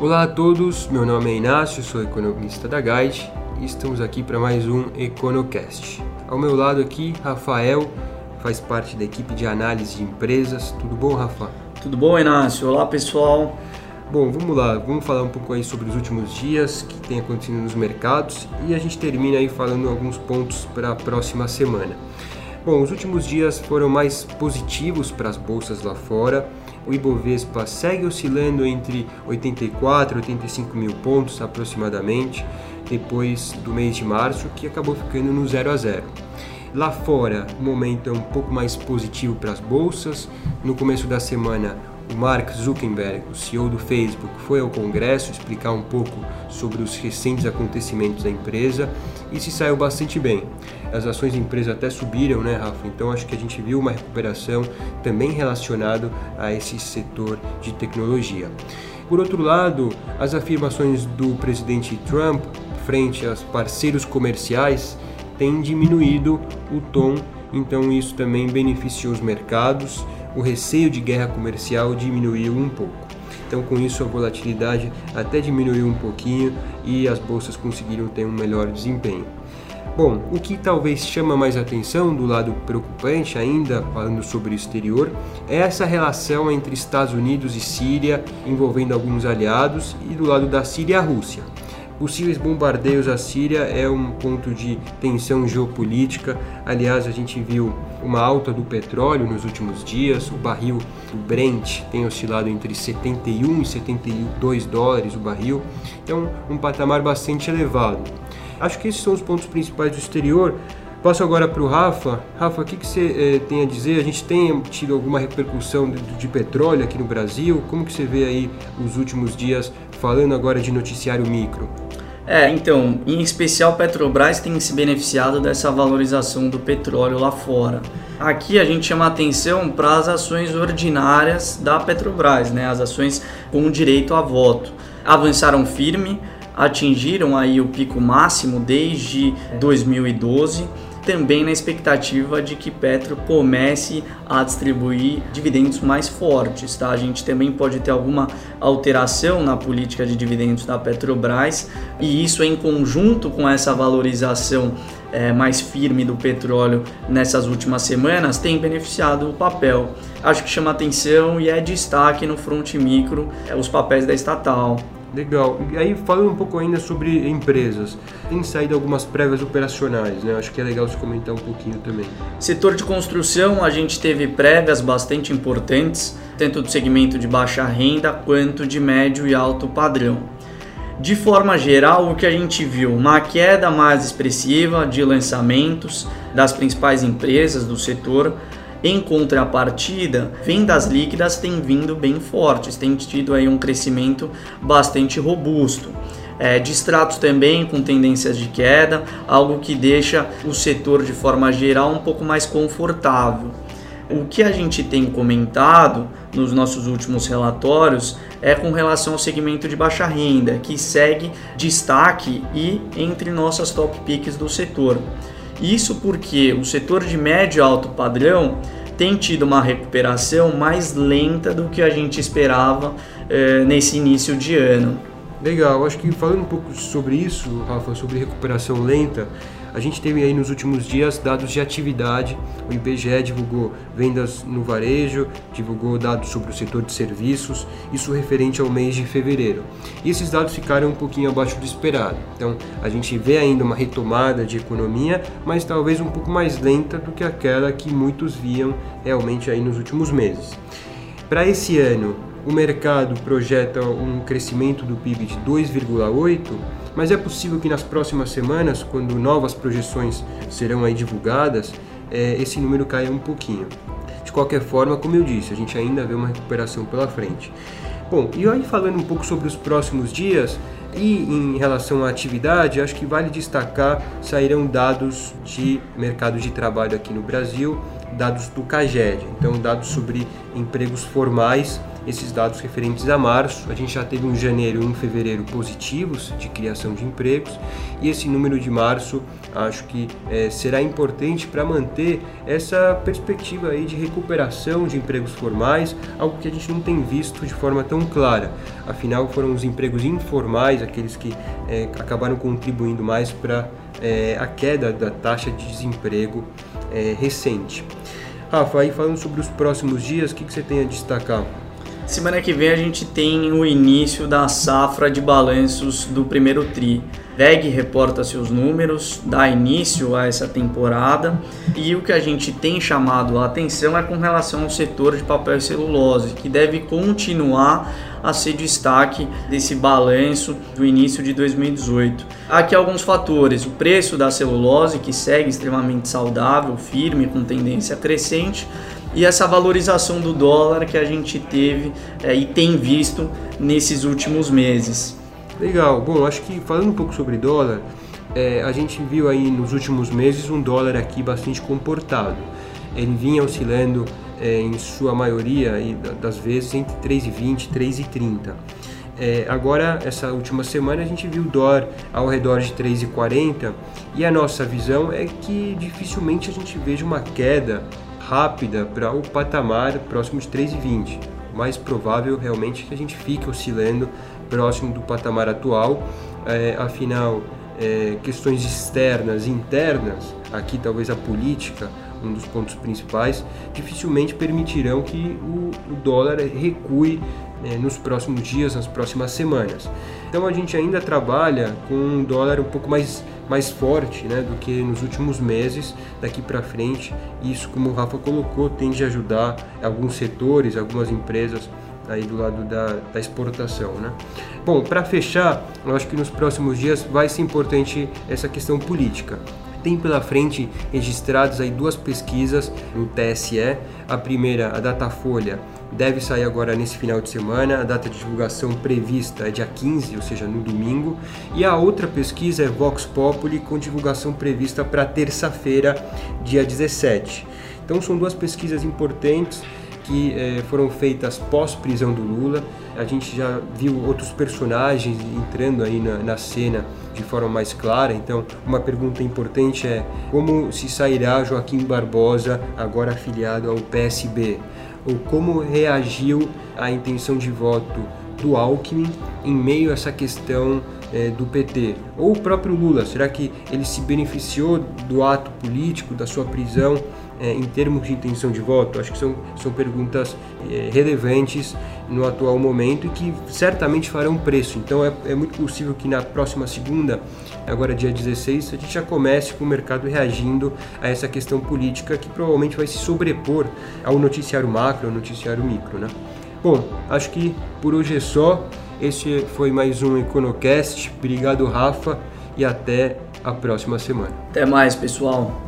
Olá a todos, meu nome é Inácio, sou economista da Guide e estamos aqui para mais um EconoCast. Ao meu lado aqui, Rafael, faz parte da equipe de análise de empresas. Tudo bom, Rafa? Tudo bom, Inácio? Olá, pessoal. Bom, vamos lá, vamos falar um pouco aí sobre os últimos dias que tem acontecido nos mercados e a gente termina aí falando alguns pontos para a próxima semana. Bom, os últimos dias foram mais positivos para as bolsas lá fora o Ibovespa segue oscilando entre 84 e 85 mil pontos aproximadamente, depois do mês de março, que acabou ficando no 0 a 0. Lá fora, o momento é um pouco mais positivo para as bolsas. No começo da semana, o Mark Zuckerberg, o CEO do Facebook, foi ao Congresso explicar um pouco sobre os recentes acontecimentos da empresa e se saiu bastante bem. As ações da empresa até subiram, né, Rafa? Então acho que a gente viu uma recuperação também relacionado a esse setor de tecnologia. Por outro lado, as afirmações do presidente Trump frente aos parceiros comerciais têm diminuído o tom, então isso também beneficiou os mercados o receio de guerra comercial diminuiu um pouco. Então, com isso, a volatilidade até diminuiu um pouquinho e as bolsas conseguiram ter um melhor desempenho. Bom, o que talvez chama mais atenção do lado preocupante, ainda falando sobre o exterior, é essa relação entre Estados Unidos e Síria, envolvendo alguns aliados, e do lado da Síria a Rússia. Possíveis bombardeios à Síria é um ponto de tensão geopolítica. Aliás, a gente viu uma alta do petróleo nos últimos dias. O barril do Brent tem oscilado entre 71 e 72 dólares o barril. Então, um patamar bastante elevado. Acho que esses são os pontos principais do exterior. Passo agora para o Rafa. Rafa, o que, que você eh, tem a dizer? A gente tem tido alguma repercussão de, de, petróleo aqui no Brasil? Como que você vê aí os últimos dias falando agora de noticiário micro? É, então, em especial Petrobras tem se beneficiado dessa valorização do petróleo lá fora. Aqui a gente chama atenção para as ações ordinárias da Petrobras, né? As ações com direito a voto. Avançaram firme, atingiram aí o pico máximo desde 2012 também na expectativa de que Petro comece a distribuir dividendos mais fortes. Tá? A gente também pode ter alguma alteração na política de dividendos da Petrobras e isso em conjunto com essa valorização é, mais firme do petróleo nessas últimas semanas tem beneficiado o papel. Acho que chama atenção e é destaque no front micro é, os papéis da estatal. Legal. E aí, falando um pouco ainda sobre empresas, tem saído algumas prévias operacionais, né? Acho que é legal você comentar um pouquinho também. Setor de construção, a gente teve prévias bastante importantes, tanto do segmento de baixa renda quanto de médio e alto padrão. De forma geral, o que a gente viu, uma queda mais expressiva de lançamentos das principais empresas do setor, em contrapartida, vendas líquidas têm vindo bem fortes, têm tido aí um crescimento bastante robusto. É, distratos também com tendências de queda, algo que deixa o setor de forma geral um pouco mais confortável. O que a gente tem comentado nos nossos últimos relatórios é com relação ao segmento de baixa renda, que segue destaque e entre nossas top picks do setor. Isso porque o setor de médio alto padrão tem tido uma recuperação mais lenta do que a gente esperava eh, nesse início de ano. Legal, acho que falando um pouco sobre isso, Rafa, sobre recuperação lenta, a gente teve aí nos últimos dias dados de atividade. O IBGE divulgou vendas no varejo, divulgou dados sobre o setor de serviços, isso referente ao mês de fevereiro. E esses dados ficaram um pouquinho abaixo do esperado. Então, a gente vê ainda uma retomada de economia, mas talvez um pouco mais lenta do que aquela que muitos viam realmente aí nos últimos meses. Para esse ano, o mercado projeta um crescimento do PIB de 2,8, mas é possível que nas próximas semanas, quando novas projeções serão aí divulgadas, é, esse número caia um pouquinho. De qualquer forma, como eu disse, a gente ainda vê uma recuperação pela frente. Bom, e aí falando um pouco sobre os próximos dias e em relação à atividade, acho que vale destacar sairão dados de mercado de trabalho aqui no Brasil, dados do CAGED, então dados sobre empregos formais esses dados referentes a março. A gente já teve um janeiro e um fevereiro positivos de criação de empregos e esse número de março acho que é, será importante para manter essa perspectiva aí de recuperação de empregos formais, algo que a gente não tem visto de forma tão clara. Afinal, foram os empregos informais aqueles que é, acabaram contribuindo mais para é, a queda da taxa de desemprego recente. Rafa, aí falando sobre os próximos dias, o que, que você tem a destacar? Semana que vem a gente tem o início da safra de balanços do primeiro TRI. VEG reporta seus números, dá início a essa temporada e o que a gente tem chamado a atenção é com relação ao setor de papel e celulose, que deve continuar a ser destaque desse balanço do início de 2018. Aqui alguns fatores: o preço da celulose, que segue extremamente saudável, firme, com tendência crescente e essa valorização do dólar que a gente teve é, e tem visto nesses últimos meses. Legal. Bom, acho que falando um pouco sobre dólar, é, a gente viu aí nos últimos meses um dólar aqui bastante comportado. Ele vinha oscilando é, em sua maioria aí, das vezes entre 3,20 e 3,30. É, agora, essa última semana, a gente viu o dólar ao redor de 3,40 e a nossa visão é que dificilmente a gente veja uma queda rápida para o patamar próximo de 3,20. O mais provável realmente é que a gente fique oscilando próximo do patamar atual, é, afinal, é, questões externas e internas, aqui talvez a política, um dos pontos principais, dificilmente permitirão que o, o dólar recue é, nos próximos dias, nas próximas semanas. Então a gente ainda trabalha com um dólar um pouco mais, mais forte né, do que nos últimos meses, daqui para frente. Isso, como o Rafa colocou, tende a ajudar alguns setores, algumas empresas aí do lado da, da exportação, né? Bom, para fechar, eu acho que nos próximos dias vai ser importante essa questão política tem pela frente registradas aí duas pesquisas no TSE. A primeira, a Datafolha, deve sair agora nesse final de semana. A data de divulgação prevista é dia 15, ou seja, no domingo. E a outra pesquisa é Vox Populi, com divulgação prevista para terça-feira, dia 17. Então são duas pesquisas importantes que eh, foram feitas pós-prisão do Lula. A gente já viu outros personagens entrando aí na, na, cena de forma mais clara. Então, uma pergunta importante é como se sairá Joaquim Barbosa, agora afiliado ao PSB? Ou como reagiu à intenção de voto do Alckmin em meio a essa questão eh, do PT? Ou o próprio Lula, será que ele se beneficiou do ato político, da sua prisão? É, em termos de intenção de voto? Acho que são, são perguntas é, relevantes no atual momento e que certamente farão preço. Então é, é muito possível que na próxima segunda, agora dia 16, a gente já comece com o mercado reagindo a essa questão política que provavelmente vai se sobrepor ao noticiário macro, ao noticiário micro. Né? Bom, acho que por hoje é só. Esse foi mais um EconoCast. Obrigado, Rafa, e até a próxima semana. Até mais, pessoal.